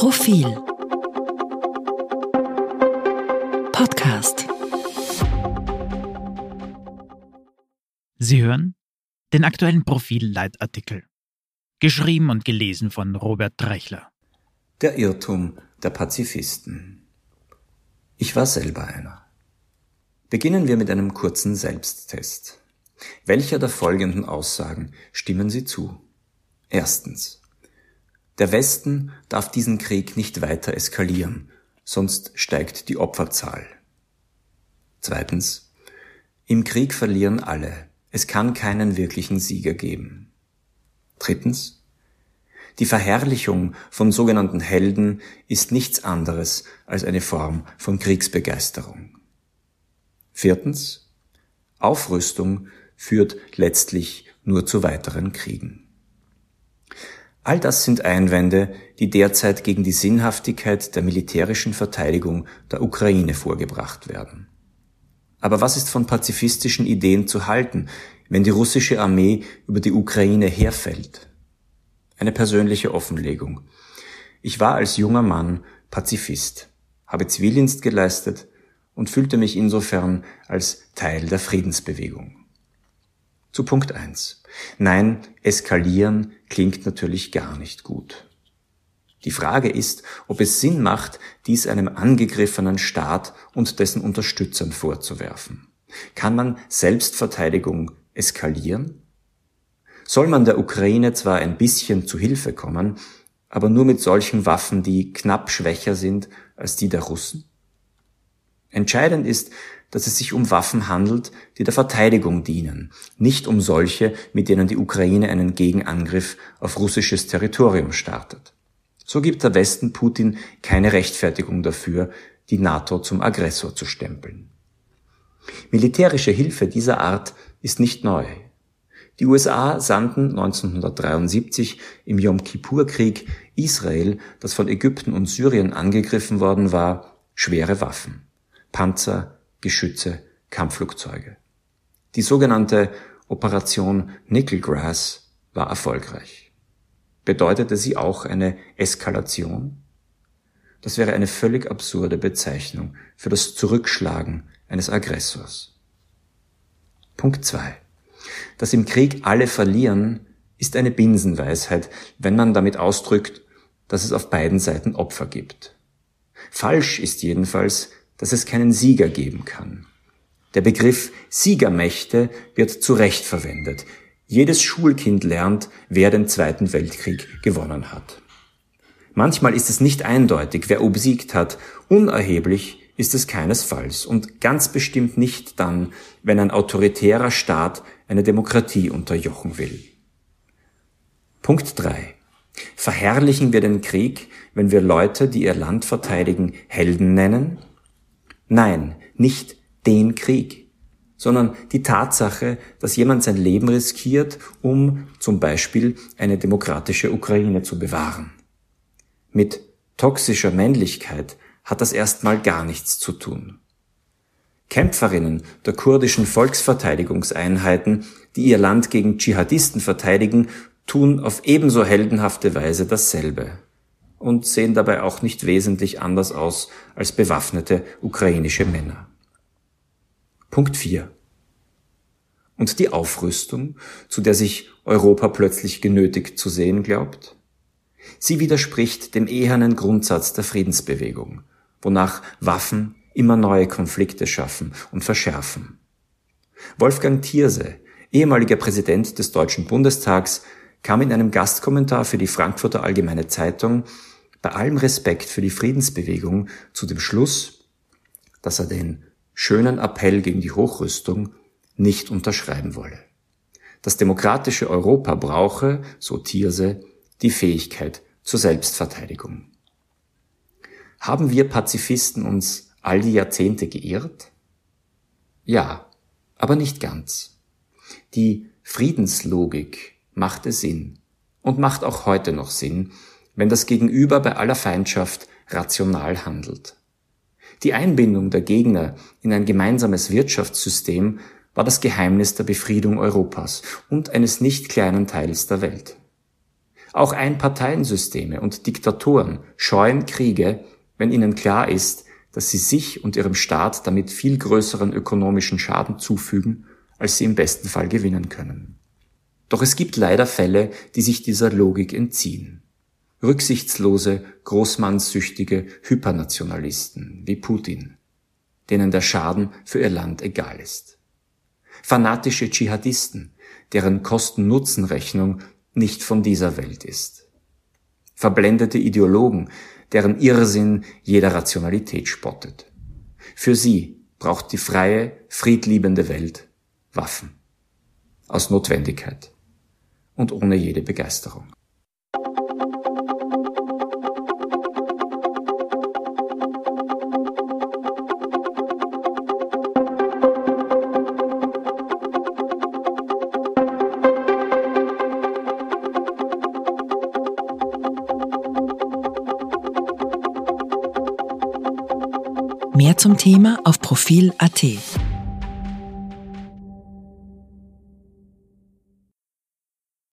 Profil Podcast Sie hören den aktuellen Profil-Leitartikel. Geschrieben und gelesen von Robert Drechler. Der Irrtum der Pazifisten. Ich war selber einer. Beginnen wir mit einem kurzen Selbsttest. Welcher der folgenden Aussagen stimmen Sie zu? Erstens. Der Westen darf diesen Krieg nicht weiter eskalieren, sonst steigt die Opferzahl. Zweitens. Im Krieg verlieren alle. Es kann keinen wirklichen Sieger geben. Drittens. Die Verherrlichung von sogenannten Helden ist nichts anderes als eine Form von Kriegsbegeisterung. Viertens. Aufrüstung führt letztlich nur zu weiteren Kriegen. All das sind Einwände, die derzeit gegen die Sinnhaftigkeit der militärischen Verteidigung der Ukraine vorgebracht werden. Aber was ist von pazifistischen Ideen zu halten, wenn die russische Armee über die Ukraine herfällt? Eine persönliche Offenlegung. Ich war als junger Mann Pazifist, habe Zivildienst geleistet und fühlte mich insofern als Teil der Friedensbewegung. Zu Punkt eins: Nein, eskalieren klingt natürlich gar nicht gut. Die Frage ist, ob es Sinn macht, dies einem angegriffenen Staat und dessen Unterstützern vorzuwerfen. Kann man Selbstverteidigung eskalieren? Soll man der Ukraine zwar ein bisschen zu Hilfe kommen, aber nur mit solchen Waffen, die knapp schwächer sind als die der Russen? Entscheidend ist, dass es sich um Waffen handelt, die der Verteidigung dienen, nicht um solche, mit denen die Ukraine einen Gegenangriff auf russisches Territorium startet. So gibt der Westen Putin keine Rechtfertigung dafür, die NATO zum Aggressor zu stempeln. Militärische Hilfe dieser Art ist nicht neu. Die USA sandten 1973 im Yom Kippur-Krieg Israel, das von Ägypten und Syrien angegriffen worden war, schwere Waffen. Panzer, Geschütze, Kampfflugzeuge. Die sogenannte Operation Nickelgrass war erfolgreich. Bedeutete sie auch eine Eskalation? Das wäre eine völlig absurde Bezeichnung für das Zurückschlagen eines Aggressors. Punkt zwei: Dass im Krieg alle verlieren, ist eine Binsenweisheit, wenn man damit ausdrückt, dass es auf beiden Seiten Opfer gibt. Falsch ist jedenfalls, dass es keinen Sieger geben kann. Der Begriff Siegermächte wird zu Recht verwendet. Jedes Schulkind lernt, wer den Zweiten Weltkrieg gewonnen hat. Manchmal ist es nicht eindeutig, wer obsiegt hat. Unerheblich ist es keinesfalls und ganz bestimmt nicht dann, wenn ein autoritärer Staat eine Demokratie unterjochen will. Punkt drei: Verherrlichen wir den Krieg, wenn wir Leute, die ihr Land verteidigen, Helden nennen? Nein, nicht den Krieg, sondern die Tatsache, dass jemand sein Leben riskiert, um zum Beispiel eine demokratische Ukraine zu bewahren. Mit toxischer Männlichkeit hat das erstmal gar nichts zu tun. Kämpferinnen der kurdischen Volksverteidigungseinheiten, die ihr Land gegen Dschihadisten verteidigen, tun auf ebenso heldenhafte Weise dasselbe und sehen dabei auch nicht wesentlich anders aus als bewaffnete ukrainische Männer. Punkt 4. Und die Aufrüstung, zu der sich Europa plötzlich genötigt zu sehen glaubt? Sie widerspricht dem ehernen Grundsatz der Friedensbewegung, wonach Waffen immer neue Konflikte schaffen und verschärfen. Wolfgang Thierse, ehemaliger Präsident des Deutschen Bundestags, kam in einem Gastkommentar für die Frankfurter Allgemeine Zeitung bei allem Respekt für die Friedensbewegung zu dem Schluss, dass er den schönen Appell gegen die Hochrüstung nicht unterschreiben wolle. Das demokratische Europa brauche, so Thierse, die Fähigkeit zur Selbstverteidigung. Haben wir Pazifisten uns all die Jahrzehnte geirrt? Ja, aber nicht ganz. Die Friedenslogik machte Sinn und macht auch heute noch Sinn, wenn das Gegenüber bei aller Feindschaft rational handelt. Die Einbindung der Gegner in ein gemeinsames Wirtschaftssystem war das Geheimnis der Befriedung Europas und eines nicht kleinen Teils der Welt. Auch Einparteiensysteme und Diktatoren scheuen Kriege, wenn ihnen klar ist, dass sie sich und ihrem Staat damit viel größeren ökonomischen Schaden zufügen, als sie im besten Fall gewinnen können. Doch es gibt leider Fälle, die sich dieser Logik entziehen. Rücksichtslose, großmannssüchtige Hypernationalisten wie Putin, denen der Schaden für ihr Land egal ist. Fanatische Dschihadisten, deren Kosten-Nutzen-Rechnung nicht von dieser Welt ist. Verblendete Ideologen, deren Irrsinn jeder Rationalität spottet. Für sie braucht die freie, friedliebende Welt Waffen. Aus Notwendigkeit und ohne jede Begeisterung. Mehr zum Thema auf Profil.at.